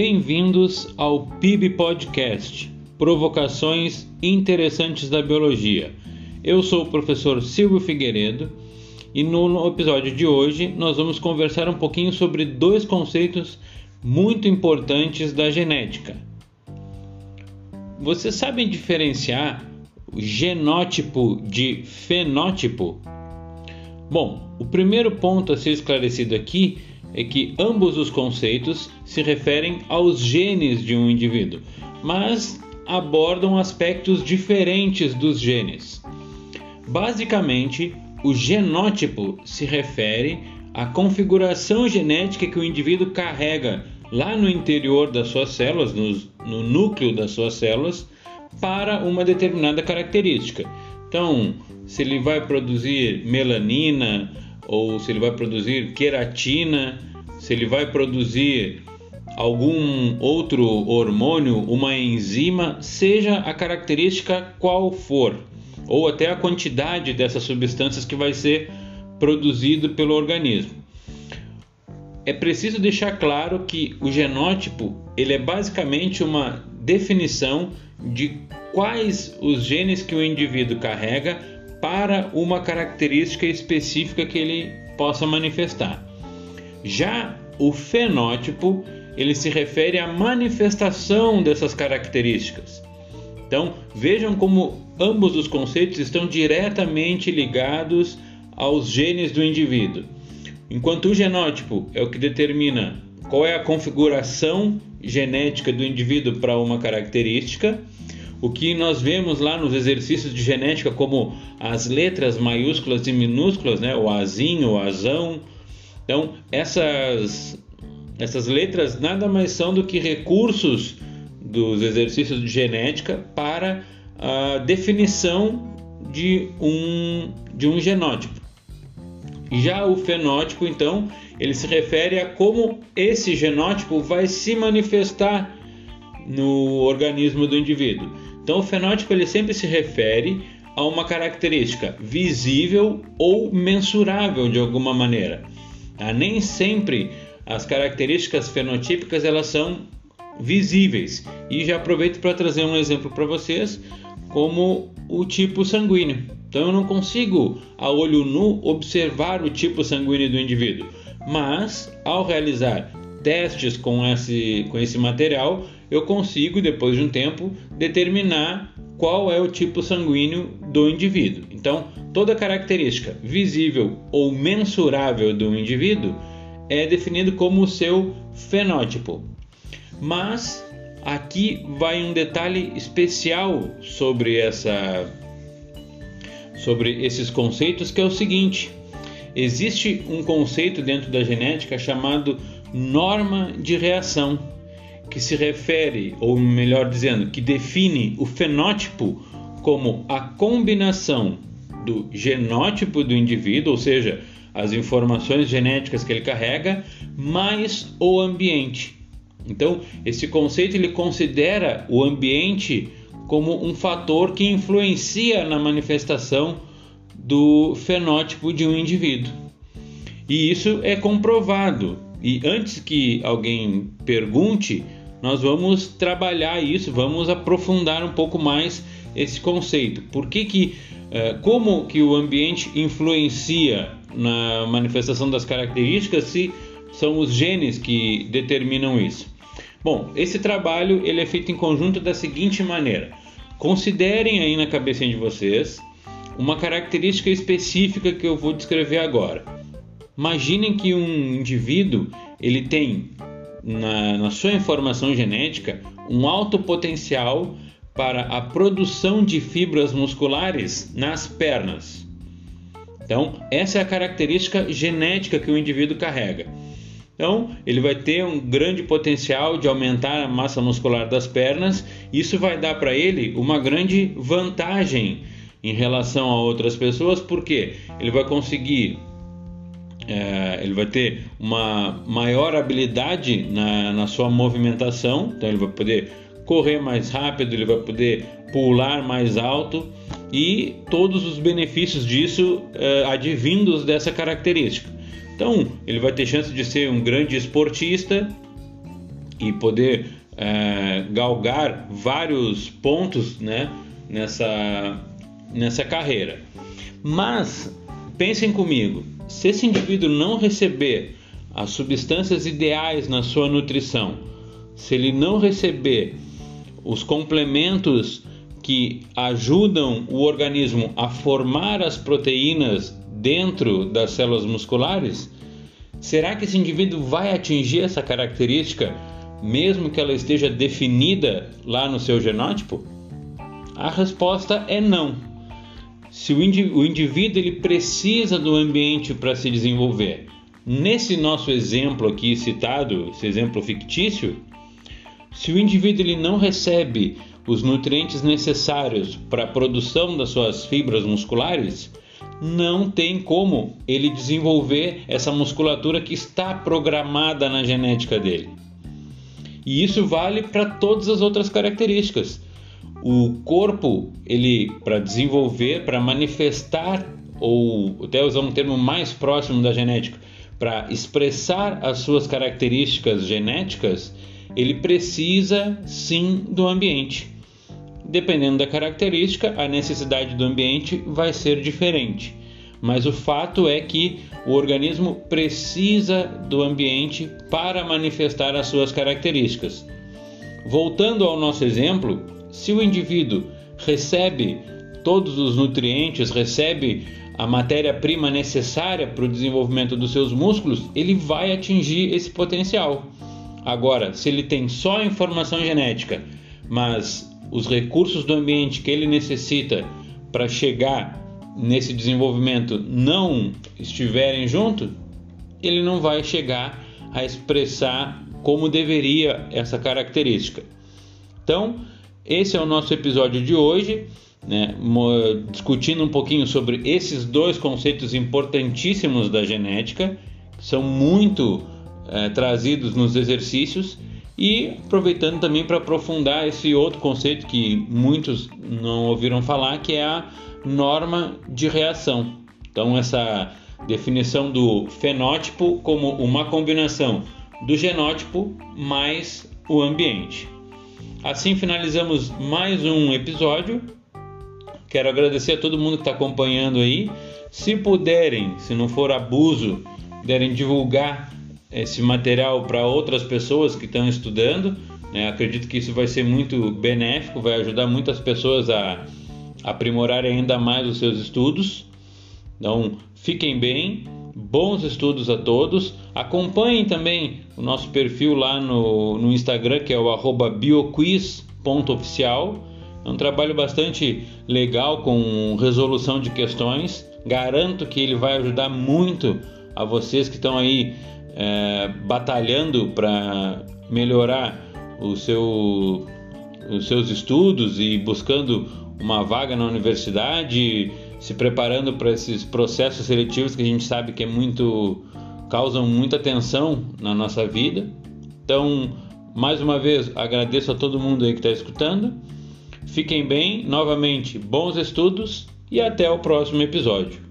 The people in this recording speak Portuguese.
Bem-vindos ao PIB Podcast Provocações Interessantes da Biologia. Eu sou o professor Silvio Figueiredo e no episódio de hoje nós vamos conversar um pouquinho sobre dois conceitos muito importantes da genética. Vocês sabem diferenciar o genótipo de fenótipo? Bom, o primeiro ponto a ser esclarecido aqui é que ambos os conceitos se referem aos genes de um indivíduo, mas abordam aspectos diferentes dos genes. Basicamente, o genótipo se refere à configuração genética que o indivíduo carrega lá no interior das suas células, no, no núcleo das suas células, para uma determinada característica. Então, se ele vai produzir melanina, ou se ele vai produzir queratina, se ele vai produzir algum outro hormônio, uma enzima, seja a característica qual for, ou até a quantidade dessas substâncias que vai ser produzido pelo organismo. É preciso deixar claro que o genótipo ele é basicamente uma definição de quais os genes que o indivíduo carrega para uma característica específica que ele possa manifestar. Já o fenótipo, ele se refere à manifestação dessas características. Então, vejam como ambos os conceitos estão diretamente ligados aos genes do indivíduo. Enquanto o genótipo é o que determina qual é a configuração genética do indivíduo para uma característica, o que nós vemos lá nos exercícios de genética, como as letras maiúsculas e minúsculas, né? o azinho, o azão. Então, essas, essas letras nada mais são do que recursos dos exercícios de genética para a definição de um, de um genótipo. Já o fenótipo, então, ele se refere a como esse genótipo vai se manifestar no organismo do indivíduo. Então, o fenótipo ele sempre se refere a uma característica visível ou mensurável de alguma maneira. Ah, nem sempre as características fenotípicas elas são visíveis. E já aproveito para trazer um exemplo para vocês, como o tipo sanguíneo. Então eu não consigo a olho nu observar o tipo sanguíneo do indivíduo, mas ao realizar testes com esse, com esse material, eu consigo, depois de um tempo, determinar qual é o tipo sanguíneo do indivíduo. Então, toda característica visível ou mensurável do indivíduo é definido como o seu fenótipo. Mas aqui vai um detalhe especial sobre essa sobre esses conceitos que é o seguinte: existe um conceito dentro da genética chamado norma de reação que se refere, ou melhor dizendo, que define o fenótipo como a combinação do genótipo do indivíduo, ou seja, as informações genéticas que ele carrega, mais o ambiente. Então, esse conceito ele considera o ambiente como um fator que influencia na manifestação do fenótipo de um indivíduo. E isso é comprovado. E antes que alguém pergunte, nós vamos trabalhar isso, vamos aprofundar um pouco mais esse conceito. Por que que, uh, como que o ambiente influencia na manifestação das características se são os genes que determinam isso? Bom, esse trabalho ele é feito em conjunto da seguinte maneira: considerem aí na cabeça de vocês uma característica específica que eu vou descrever agora. Imaginem que um indivíduo ele tem na, na sua informação genética um alto potencial para a produção de fibras musculares nas pernas. Então, essa é a característica genética que o indivíduo carrega. Então, ele vai ter um grande potencial de aumentar a massa muscular das pernas. Isso vai dar para ele uma grande vantagem em relação a outras pessoas, porque ele vai conseguir é, ele vai ter uma maior habilidade na, na sua movimentação, então ele vai poder correr mais rápido, ele vai poder pular mais alto e todos os benefícios disso é, advindos dessa característica. Então, ele vai ter chance de ser um grande esportista e poder é, galgar vários pontos né, nessa, nessa carreira. Mas pensem comigo, se esse indivíduo não receber as substâncias ideais na sua nutrição, se ele não receber os complementos que ajudam o organismo a formar as proteínas dentro das células musculares, será que esse indivíduo vai atingir essa característica mesmo que ela esteja definida lá no seu genótipo? A resposta é não. Se o, indivíduo ele precisa do ambiente para se desenvolver, nesse nosso exemplo aqui citado, esse exemplo fictício, se o indivíduo ele não recebe os nutrientes necessários para a produção das suas fibras musculares, não tem como ele desenvolver essa musculatura que está programada na genética dele. E isso vale para todas as outras características. O corpo, ele para desenvolver, para manifestar ou até usar um termo mais próximo da genética, para expressar as suas características genéticas, ele precisa sim do ambiente. Dependendo da característica, a necessidade do ambiente vai ser diferente. Mas o fato é que o organismo precisa do ambiente para manifestar as suas características. Voltando ao nosso exemplo, se o indivíduo recebe todos os nutrientes, recebe a matéria-prima necessária para o desenvolvimento dos seus músculos, ele vai atingir esse potencial. Agora, se ele tem só a informação genética, mas os recursos do ambiente que ele necessita para chegar nesse desenvolvimento não estiverem junto, ele não vai chegar a expressar como deveria essa característica. Então, esse é o nosso episódio de hoje, né, discutindo um pouquinho sobre esses dois conceitos importantíssimos da genética, que são muito é, trazidos nos exercícios e aproveitando também para aprofundar esse outro conceito que muitos não ouviram falar, que é a norma de reação. Então, essa definição do fenótipo como uma combinação do genótipo mais o ambiente. Assim finalizamos mais um episódio. Quero agradecer a todo mundo que está acompanhando aí. Se puderem, se não for abuso, puderem divulgar esse material para outras pessoas que estão estudando. Né? Acredito que isso vai ser muito benéfico, vai ajudar muitas pessoas a aprimorar ainda mais os seus estudos. Então, fiquem bem, bons estudos a todos. Acompanhem também o nosso perfil lá no, no Instagram, que é o bioquiz.oficial. É um trabalho bastante legal com resolução de questões. Garanto que ele vai ajudar muito a vocês que estão aí é, batalhando para melhorar o seu, os seus estudos e buscando uma vaga na universidade, se preparando para esses processos seletivos que a gente sabe que é muito causam muita tensão na nossa vida. Então, mais uma vez, agradeço a todo mundo aí que está escutando. Fiquem bem, novamente, bons estudos e até o próximo episódio.